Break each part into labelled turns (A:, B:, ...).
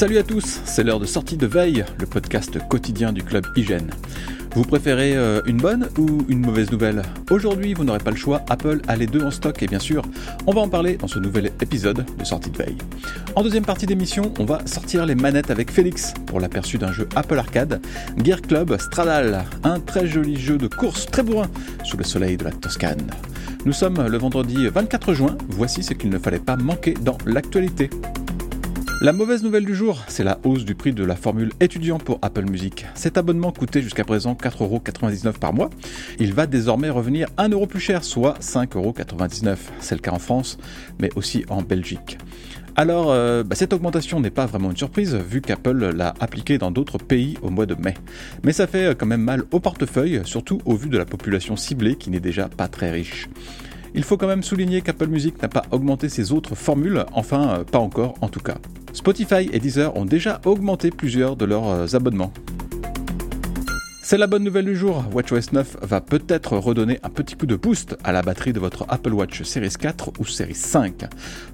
A: Salut à tous, c'est l'heure de sortie de veille, le podcast quotidien du club Hygiène. Vous préférez euh, une bonne ou une mauvaise nouvelle? Aujourd'hui, vous n'aurez pas le choix, Apple a les deux en stock et bien sûr, on va en parler dans ce nouvel épisode de sortie de veille. En deuxième partie d'émission, on va sortir les manettes avec Félix pour l'aperçu d'un jeu Apple Arcade, Gear Club Stradal, un très joli jeu de course très bourrin sous le soleil de la Toscane. Nous sommes le vendredi 24 juin, voici ce qu'il ne fallait pas manquer dans l'actualité. La mauvaise nouvelle du jour, c'est la hausse du prix de la formule étudiant pour Apple Music. Cet abonnement coûtait jusqu'à présent 4,99€ par mois. Il va désormais revenir 1€ plus cher, soit 5,99€. C'est le cas en France, mais aussi en Belgique. Alors, euh, bah, cette augmentation n'est pas vraiment une surprise, vu qu'Apple l'a appliquée dans d'autres pays au mois de mai. Mais ça fait quand même mal au portefeuille, surtout au vu de la population ciblée qui n'est déjà pas très riche. Il faut quand même souligner qu'Apple Music n'a pas augmenté ses autres formules, enfin euh, pas encore en tout cas. Spotify et Deezer ont déjà augmenté plusieurs de leurs euh, abonnements. C'est la bonne nouvelle du jour, WatchOS 9 va peut-être redonner un petit coup de boost à la batterie de votre Apple Watch Series 4 ou Series 5.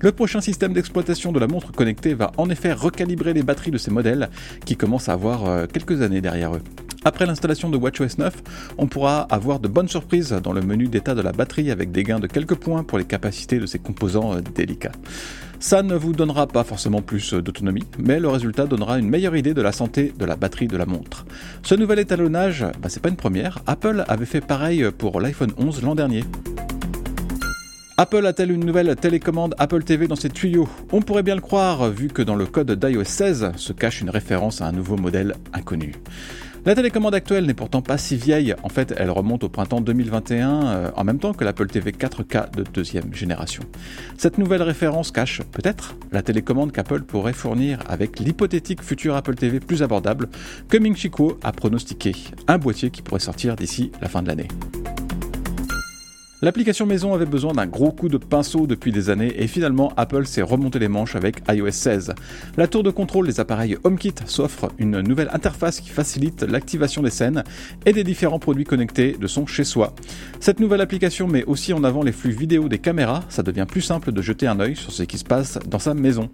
A: Le prochain système d'exploitation de la montre connectée va en effet recalibrer les batteries de ces modèles qui commencent à avoir euh, quelques années derrière eux. Après l'installation de WatchOS 9, on pourra avoir de bonnes surprises dans le menu d'état de la batterie avec des gains de quelques points pour les capacités de ces composants euh, délicats. Ça ne vous donnera pas forcément plus d'autonomie, mais le résultat donnera une meilleure idée de la santé de la batterie de la montre. Ce nouvel étalonnage, bah, c'est pas une première, Apple avait fait pareil pour l'iPhone 11 l'an dernier. Apple a-t-elle une nouvelle télécommande Apple TV dans ses tuyaux? On pourrait bien le croire, vu que dans le code d'iOS 16 se cache une référence à un nouveau modèle inconnu. La télécommande actuelle n'est pourtant pas si vieille, en fait elle remonte au printemps 2021 euh, en même temps que l'Apple TV 4K de deuxième génération. Cette nouvelle référence cache peut-être la télécommande qu'Apple pourrait fournir avec l'hypothétique futur Apple TV plus abordable que Ming Chi Kuo a pronostiqué, un boîtier qui pourrait sortir d'ici la fin de l'année. L'application maison avait besoin d'un gros coup de pinceau depuis des années et finalement Apple s'est remonté les manches avec iOS 16. La tour de contrôle des appareils HomeKit s'offre une nouvelle interface qui facilite l'activation des scènes et des différents produits connectés de son chez soi. Cette nouvelle application met aussi en avant les flux vidéo des caméras, ça devient plus simple de jeter un œil sur ce qui se passe dans sa maison.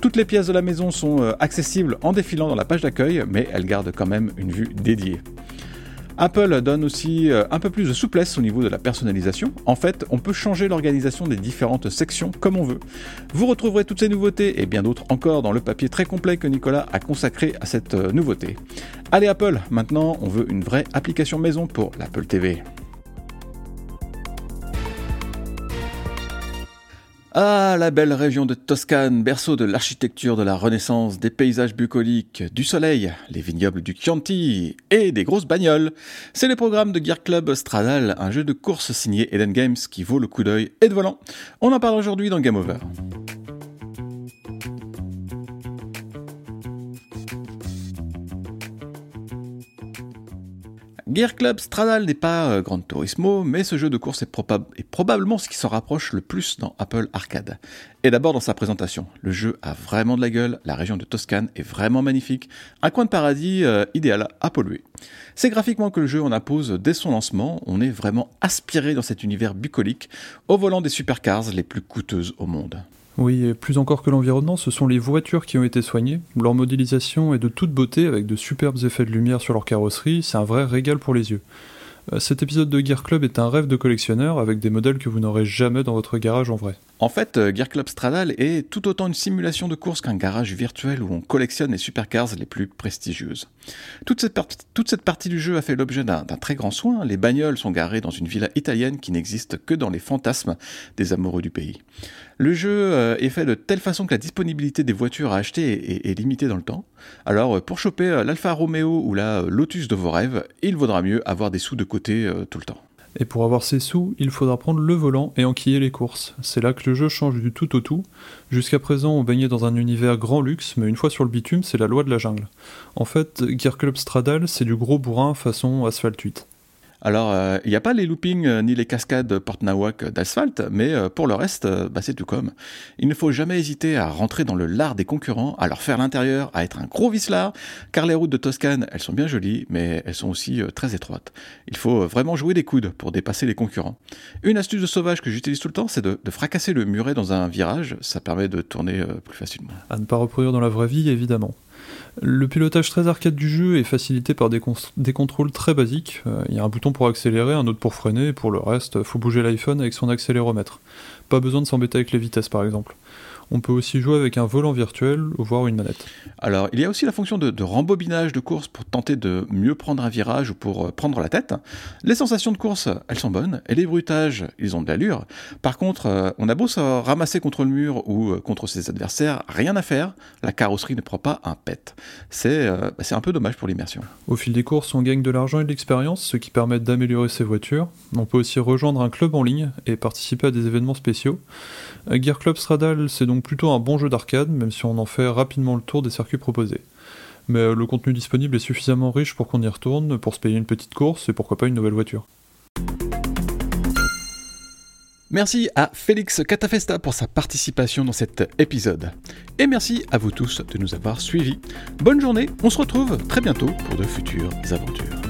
A: Toutes les pièces de la maison sont euh, accessibles en défilant dans la page d'accueil, mais elles gardent quand même une vue dédiée. Apple donne aussi euh, un peu plus de souplesse au niveau de la personnalisation. En fait, on peut changer l'organisation des différentes sections comme on veut. Vous retrouverez toutes ces nouveautés et bien d'autres encore dans le papier très complet que Nicolas a consacré à cette euh, nouveauté. Allez Apple, maintenant on veut une vraie application maison pour l'Apple TV. Ah, la belle région de Toscane, berceau de l'architecture de la Renaissance, des paysages bucoliques, du soleil, les vignobles du Chianti et des grosses bagnoles. C'est le programme de Gear Club Stradal, un jeu de course signé Eden Games qui vaut le coup d'œil et de volant. On en parle aujourd'hui dans Game Over. Gear Club Stradal n'est pas euh, Gran Turismo, mais ce jeu de course est, probablement ce qui s'en rapproche le plus dans Apple Arcade. Et d'abord dans sa présentation. Le jeu a vraiment de la gueule, la région de Toscane est vraiment magnifique, un coin de paradis euh, idéal à polluer. C'est graphiquement que le jeu en impose dès son lancement, on est vraiment aspiré dans cet univers bucolique, au volant des supercars les plus coûteuses au monde.
B: Oui, et plus encore que l'environnement, ce sont les voitures qui ont été soignées. Leur modélisation est de toute beauté, avec de superbes effets de lumière sur leur carrosserie, c'est un vrai régal pour les yeux. Euh, cet épisode de Gear Club est un rêve de collectionneur, avec des modèles que vous n'aurez jamais dans votre garage en vrai.
A: En fait, euh, Gear Club Stradal est tout autant une simulation de course qu'un garage virtuel où on collectionne les supercars les plus prestigieuses. Toute cette, partie du jeu a fait l'objet d'un très grand soin. Les bagnoles sont garées dans une villa italienne qui n'existe que dans les fantasmes des amoureux du pays. Le jeu euh, est fait de telle façon que la disponibilité des voitures à acheter est, limitée dans le temps. Alors, euh, pour choper l'Alfa Romeo ou la Lotus de vos rêves, il vaudra mieux avoir des sous de côté tout le temps.
B: Et pour avoir ses sous, il faudra prendre le volant et enquiller les courses. C'est là que le jeu change du tout au tout. Jusqu'à présent, on baignait dans un univers grand luxe, mais une fois sur le bitume, c'est la loi de la jungle. En fait, Gear Club Stradal, c'est du gros bourrin façon Asphalt 8.
A: Alors, euh, il n'y a pas les loopings euh, ni les cascades porte-nawak d'asphalte, mais euh, pour le reste, bah, c'est tout comme. Il ne faut jamais hésiter à rentrer dans le lard des concurrents, à leur faire l'intérieur, à être un gros vislard, car les routes de Toscane, elles sont bien jolies, mais elles sont aussi très étroites. Il faut vraiment jouer des coudes pour dépasser les concurrents. Une astuce de sauvage que j'utilise tout le temps, c'est de, de, fracasser le muret dans un virage, ça permet de tourner plus facilement.
B: À ne pas reproduire dans la vraie vie, évidemment. Le pilotage très arcade du jeu est facilité par des, contrôles très basiques. Euh, il y a un bouton pour accélérer, un autre pour freiner, et pour le reste, faut bouger l'iPhone avec son accéléromètre. Pas besoin de s'embêter avec les vitesses par exemple. On peut aussi jouer avec un volant virtuel ou voir une manette.
A: Alors, il y a aussi la fonction de, rembobinage de course pour tenter de mieux prendre un virage ou pour euh, prendre la tête. Les sensations de course, elles sont bonnes, et les bruitages, ils ont de l'allure. Par contre, euh, on a beau se ramasser contre le mur ou euh, contre ses adversaires, rien à faire, la carrosserie ne prend pas un pet. C'est bah, un peu dommage pour l'immersion.
B: Au fil des courses, on gagne de l'argent et de l'expérience, ce qui permet d'améliorer ses voitures. On peut aussi rejoindre un club en ligne et participer à des événements spéciaux. Gear Club Stradal, c'est donc plutôt un bon jeu d'arcade, même si on en fait rapidement le tour des circuits proposés. Mais euh, le contenu disponible est suffisamment riche pour qu'on y retourne, pour se payer une petite course et pourquoi pas une nouvelle voiture.
A: Merci à Félix Catafesta pour sa participation dans cet épisode. Et merci à vous tous de nous avoir suivis. Bonne journée, on se retrouve très bientôt pour de futures aventures.